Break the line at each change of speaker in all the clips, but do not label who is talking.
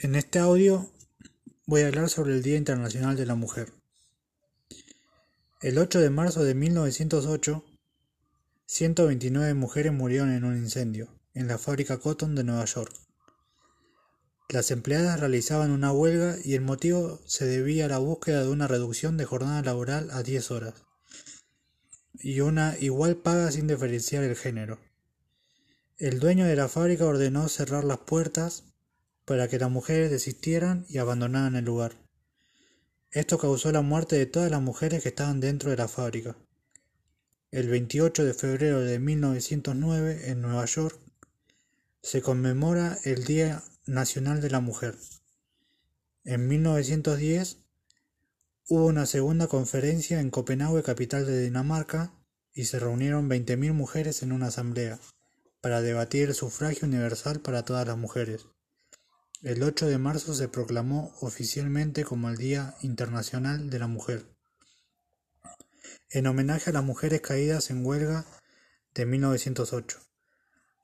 En este audio voy a hablar sobre el Día Internacional de la Mujer. El 8 de marzo de 1908, 129 mujeres murieron en un incendio en la fábrica Cotton de Nueva York. Las empleadas realizaban una huelga y el motivo se debía a la búsqueda de una reducción de jornada laboral a 10 horas y una igual paga sin diferenciar el género. El dueño de la fábrica ordenó cerrar las puertas para que las mujeres desistieran y abandonaran el lugar. Esto causó la muerte de todas las mujeres que estaban dentro de la fábrica. El 28 de febrero de 1909, en Nueva York, se conmemora el Día Nacional de la Mujer. En 1910 hubo una segunda conferencia en Copenhague, capital de Dinamarca, y se reunieron 20.000 mujeres en una asamblea para debatir el sufragio universal para todas las mujeres. El 8 de marzo se proclamó oficialmente como el Día Internacional de la Mujer, en homenaje a las mujeres caídas en huelga de 1908.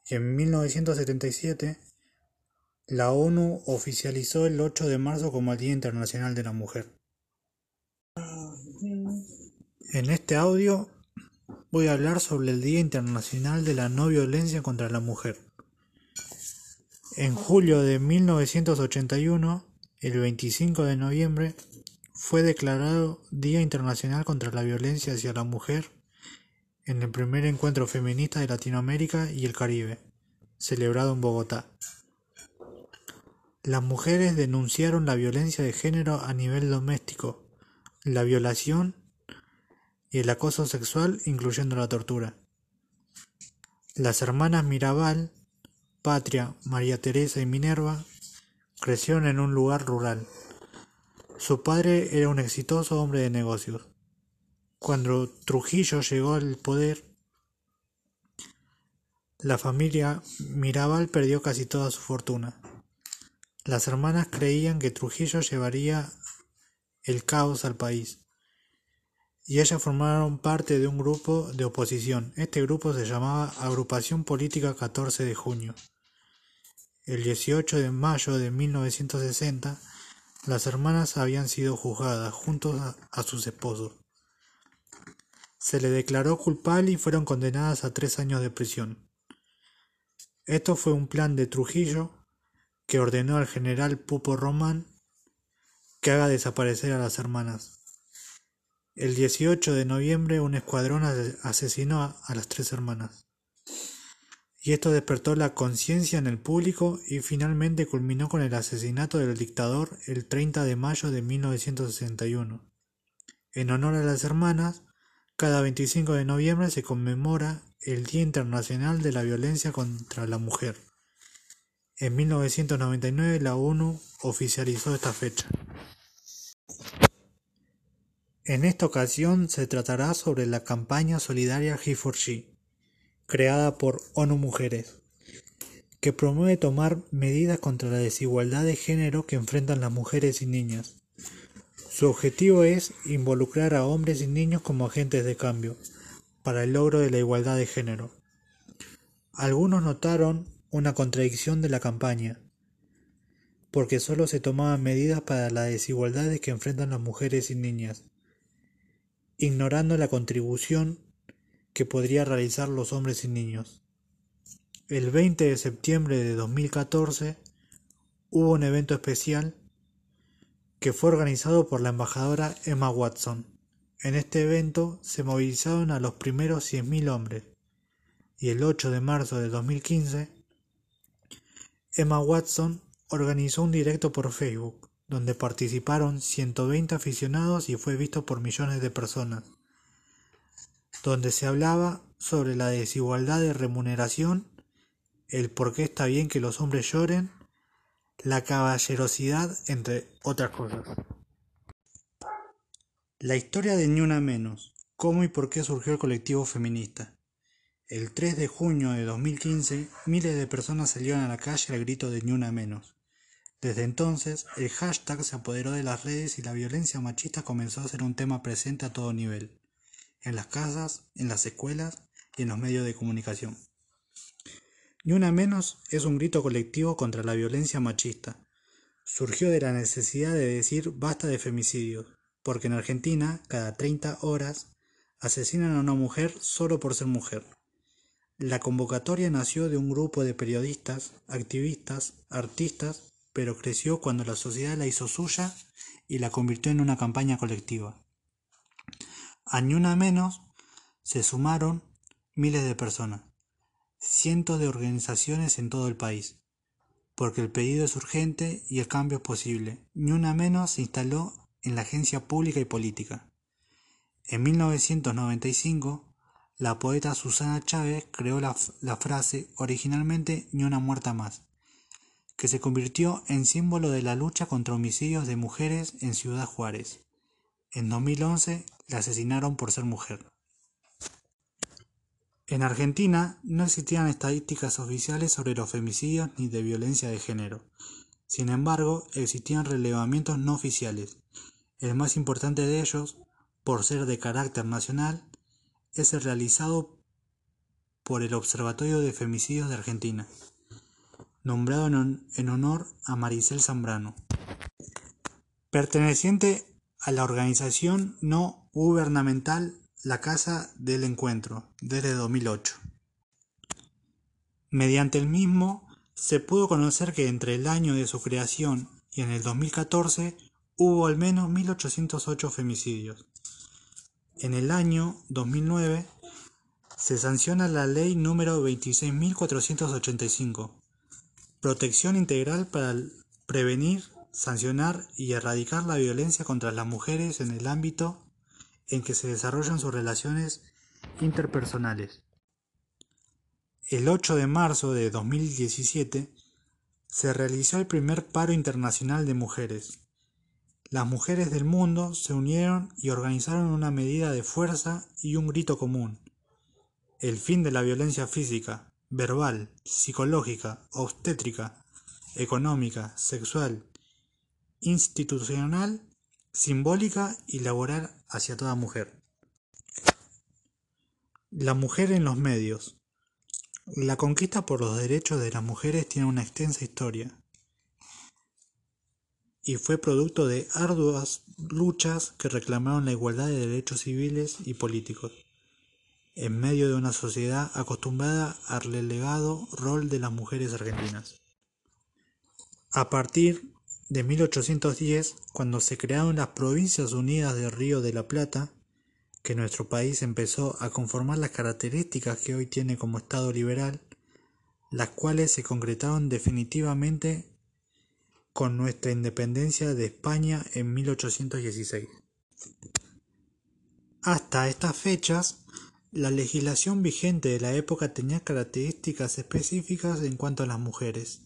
Y en 1977, la ONU oficializó el 8 de marzo como el Día Internacional de la Mujer. En este audio voy a hablar sobre el Día Internacional de la No Violencia contra la Mujer. En julio de 1981, el 25 de noviembre, fue declarado Día Internacional contra la Violencia hacia la Mujer en el primer encuentro feminista de Latinoamérica y el Caribe, celebrado en Bogotá. Las mujeres denunciaron la violencia de género a nivel doméstico, la violación y el acoso sexual, incluyendo la tortura. Las hermanas Mirabal Patria, María Teresa y Minerva crecieron en un lugar rural. Su padre era un exitoso hombre de negocios. Cuando Trujillo llegó al poder, la familia Mirabal perdió casi toda su fortuna. Las hermanas creían que Trujillo llevaría el caos al país y ellas formaron parte de un grupo de oposición. Este grupo se llamaba Agrupación Política 14 de Junio. El 18 de mayo de 1960, las hermanas habían sido juzgadas juntos a, sus esposos. Se le declaró culpable y fueron condenadas a tres años de prisión. Esto fue un plan de Trujillo que ordenó al general Pupo Román que haga desaparecer a las hermanas. El 18 de noviembre un escuadrón asesinó a las tres hermanas y esto despertó la conciencia en el público y finalmente culminó con el asesinato del dictador el 30 de mayo de 1961. En honor a las hermanas, cada 25 de noviembre se conmemora el Día Internacional de la Violencia contra la Mujer. En 1999 la ONU oficializó esta fecha. En esta ocasión se tratará sobre la campaña solidaria He4She creada por ONU Mujeres, que promueve tomar medidas contra la desigualdad de género que enfrentan las mujeres y niñas. Su objetivo es involucrar a hombres y niños como agentes de cambio para el logro de la igualdad de género. Algunos notaron una contradicción de la campaña, porque solo se tomaban medidas para las desigualdades que enfrentan las mujeres y niñas, ignorando la contribución que podría realizar los hombres y niños. El 20 de septiembre de 2014 hubo un evento especial que fue organizado por la embajadora Emma Watson. En este evento se movilizaron a los primeros 100.000 hombres y el 8 de marzo de 2015 Emma Watson organizó un directo por Facebook donde participaron 120 aficionados y fue visto por millones de personas donde se hablaba sobre la desigualdad de remuneración, el por qué está bien que los hombres lloren, la caballerosidad, entre otras cosas. La historia de Ni Una Menos, cómo y por qué surgió el colectivo feminista. El 3 de junio de 2015, miles de personas salieron a la calle al grito de Ni Una Menos. Desde entonces, el hashtag se apoderó de las redes y la violencia machista comenzó a ser un tema presente a todo nivel en las casas, en las escuelas y en los medios de comunicación. Ni una menos es un grito colectivo contra la violencia machista, surgió de la necesidad de decir basta de femicidios, porque en Argentina, cada 30 horas, asesinan a una mujer solo por ser mujer. La convocatoria nació de un grupo de periodistas, activistas, artistas, pero creció cuando la sociedad la hizo suya y la convirtió en una campaña colectiva. A ni una menos se sumaron miles de personas, cientos de organizaciones en todo el país, porque el pedido es urgente y el cambio es posible. Ni una menos se instaló en la agencia pública y política. En 1995, la poeta Susana Chávez creó la, la, frase originalmente ni una muerta más, que se convirtió en símbolo de la lucha contra homicidios de mujeres en Ciudad Juárez. En 2011 la asesinaron por ser mujer. En Argentina no existían estadísticas oficiales sobre los femicidios ni de violencia de género. Sin embargo, existían relevamientos no oficiales. El más importante de ellos, por ser de carácter nacional, es el realizado por el Observatorio de Femicidios de Argentina, nombrado en, honor a Maricel Zambrano. Perteneciente a la organización no gubernamental La Casa del Encuentro, desde 2008. Mediante el mismo, se pudo conocer que entre el año de su creación y en el 2014 hubo al menos 1.808 femicidios. En el año 2009 se sanciona la ley número 26.485, Protección Integral para prevenir, sancionar y erradicar la violencia contra las mujeres en el ámbito en que se desarrollan sus relaciones interpersonales. El 8 de marzo de 2017 se realizó el primer paro internacional de mujeres, las mujeres del mundo se unieron y organizaron una medida de fuerza y un grito común. El fin de la violencia física, verbal, psicológica, obstétrica, económica, sexual, institucional, simbólica y laboral hacia toda mujer. La mujer en los medios. La conquista por los derechos de las mujeres tiene una extensa historia y fue producto de arduas luchas que reclamaron la igualdad de derechos civiles y políticos, en medio de una sociedad acostumbrada al relegado rol de las mujeres argentinas. A partir de 1810, cuando se crearon las Provincias Unidas del Río de la Plata, que nuestro país empezó a conformar las características que hoy tiene como Estado liberal, las cuales se concretaron definitivamente con nuestra independencia de España en 1816. Hasta estas fechas, la legislación vigente de la época tenía características específicas en cuanto a las mujeres.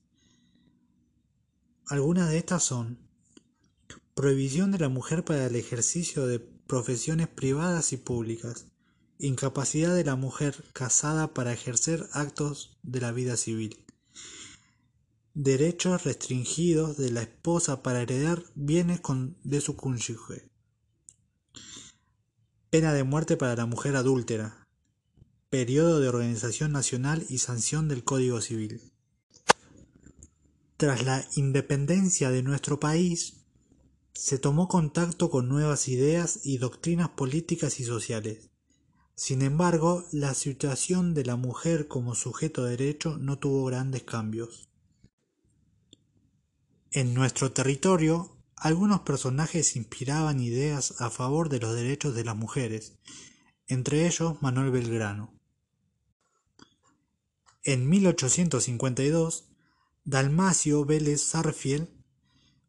Algunas de estas son prohibición de la mujer para el ejercicio de profesiones privadas y públicas, incapacidad de la mujer casada para ejercer actos de la vida civil, derechos restringidos de la esposa para heredar bienes de su cónyuge, pena de muerte para la mujer adúltera, periodo de organización nacional y sanción del Código Civil. Tras la independencia de nuestro país, se tomó contacto con nuevas ideas y doctrinas políticas y sociales. Sin embargo, la situación de la mujer como sujeto de derecho no tuvo grandes cambios. En nuestro territorio, algunos personajes inspiraban ideas a favor de los derechos de las mujeres, entre ellos Manuel Belgrano. En 1852, Dalmacio Vélez Sarfield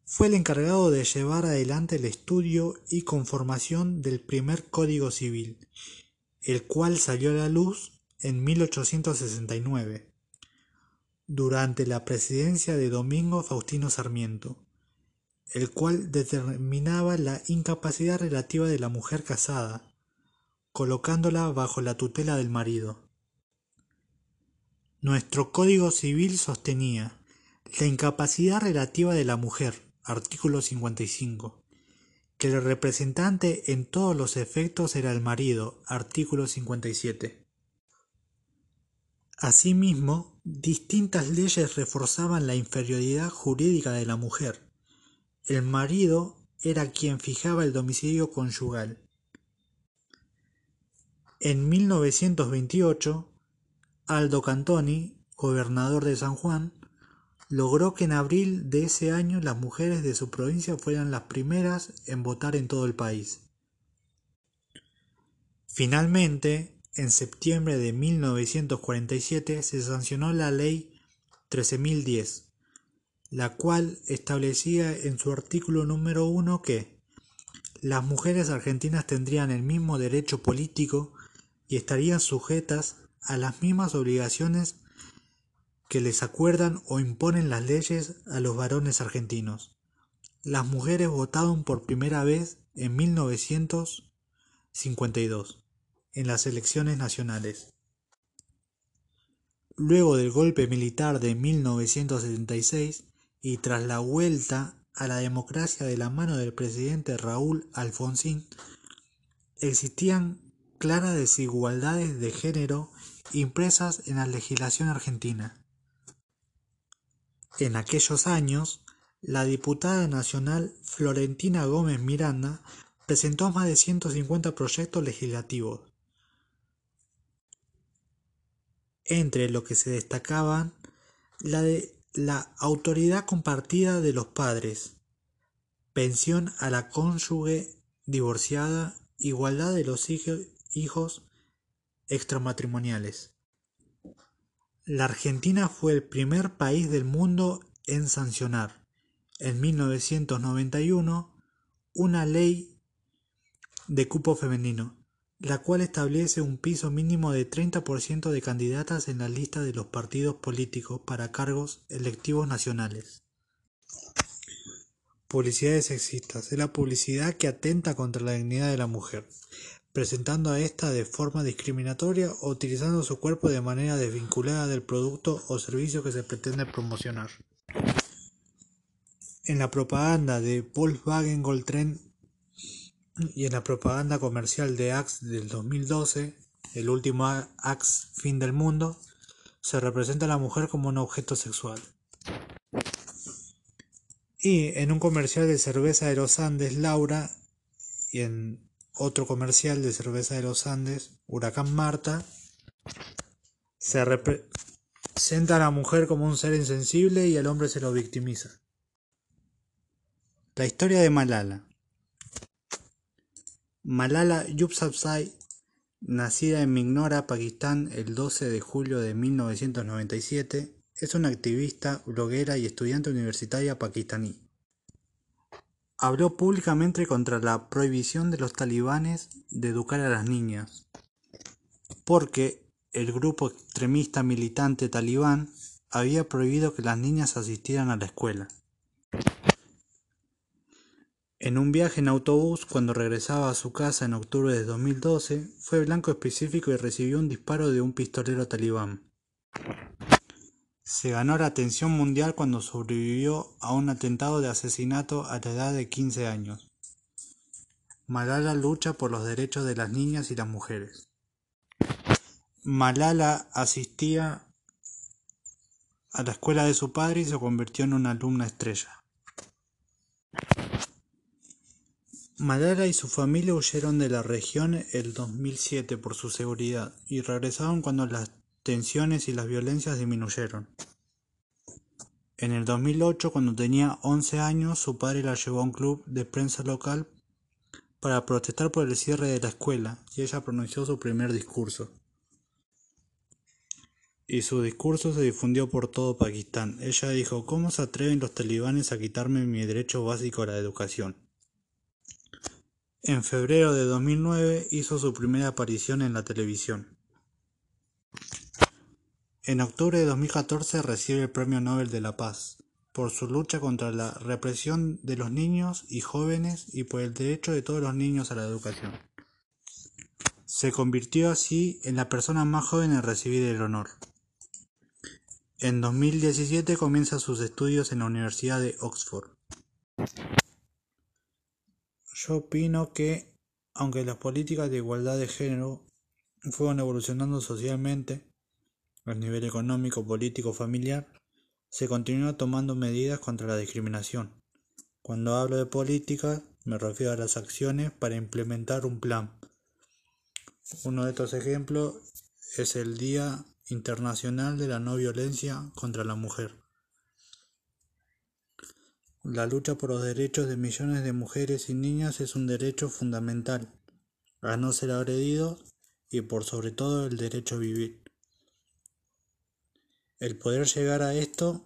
fue el encargado de llevar adelante el estudio y conformación del primer Código Civil, el cual salió a la luz en 1869 durante la presidencia de Domingo Faustino Sarmiento, el cual determinaba la incapacidad relativa de la mujer casada, colocándola bajo la tutela del marido. Nuestro Código Civil sostenía la incapacidad relativa de la mujer, artículo 55, que el representante en todos los efectos era el marido, artículo 57. Asimismo, distintas leyes reforzaban la inferioridad jurídica de la mujer, el marido era quien fijaba el domicilio conyugal. En 1928, Aldo Cantoni, gobernador de San Juan, logró que en abril de ese año las mujeres de su provincia fueran las primeras en votar en todo el país. Finalmente, en septiembre de 1947 se sancionó la Ley 13.010, la cual establecía en su artículo número uno que las mujeres argentinas tendrían el mismo derecho político y estarían sujetas a las mismas obligaciones que les acuerdan o imponen las leyes a los varones argentinos. Las mujeres votaron por primera vez en 1952 en las elecciones nacionales. Luego del golpe militar de 1976 y tras la vuelta a la democracia de la mano del presidente Raúl Alfonsín, existían claras desigualdades de género impresas en la legislación argentina. En aquellos años, la diputada nacional Florentina Gómez Miranda presentó más de 150 proyectos legislativos, entre los que se destacaban la de la autoridad compartida de los padres, pensión a la cónyuge divorciada, igualdad de los hijos extramatrimoniales. La Argentina fue el primer país del mundo en sancionar, en 1991, una ley de cupo femenino, la cual establece un piso mínimo de 30% de candidatas en la lista de los partidos políticos para cargos electivos nacionales. Publicidades sexistas. Es la publicidad que atenta contra la dignidad de la mujer presentando a ésta de forma discriminatoria o utilizando su cuerpo de manera desvinculada del producto o servicio que se pretende promocionar. En la propaganda de Volkswagen Goltren y en la propaganda comercial de Axe del 2012, el último Axe Fin del Mundo, se representa a la mujer como un objeto sexual. Y en un comercial de cerveza de los Andes, Laura, y en otro comercial de cerveza de los Andes, Huracán Marta, se representa a la mujer como un ser insensible y al hombre se lo victimiza. La historia de Malala. Malala Yousafzai, nacida en Mignora, Pakistán, el 12 de julio de 1997, es una activista, bloguera y estudiante universitaria pakistaní habló públicamente contra la prohibición de los talibanes de educar a las niñas, porque el grupo extremista militante talibán había prohibido que las niñas asistieran a la escuela. En un viaje en autobús, cuando regresaba a su casa en octubre de 2012, fue blanco específico y recibió un disparo de un pistolero talibán. Se ganó la atención mundial cuando sobrevivió a un atentado de asesinato a la edad de 15 años. Malala lucha por los derechos de las niñas y las mujeres. Malala asistía a la escuela de su padre y se convirtió en una alumna estrella. Malala y su familia huyeron de la región el 2007 por su seguridad y regresaron cuando las tensiones y las violencias disminuyeron. En el 2008, cuando tenía 11 años, su padre la llevó a un club de prensa local para protestar por el cierre de la escuela y ella pronunció su primer discurso. Y su discurso se difundió por todo Pakistán. Ella dijo, ¿cómo se atreven los talibanes a quitarme mi derecho básico a la educación? En febrero de 2009 hizo su primera aparición en la televisión. En octubre de 2014 recibe el Premio Nobel de la Paz por su lucha contra la represión de los niños y jóvenes y por el derecho de todos los niños a la educación. Se convirtió así en la persona más joven en recibir el honor. En 2017 comienza sus estudios en la Universidad de Oxford. Yo opino que, aunque las políticas de igualdad de género fueron evolucionando socialmente, a nivel económico, político, familiar, se continúa tomando medidas contra la discriminación, Cuando hablo de política, me refiero a las acciones para implementar un plan. Uno de estos ejemplos es el Día Internacional de la No Violencia contra la Mujer. La lucha por los derechos de millones de mujeres y niñas es un derecho fundamental a no ser agredido y por sobre todo el derecho a vivir. El poder llegar a esto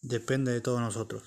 depende de todos nosotros.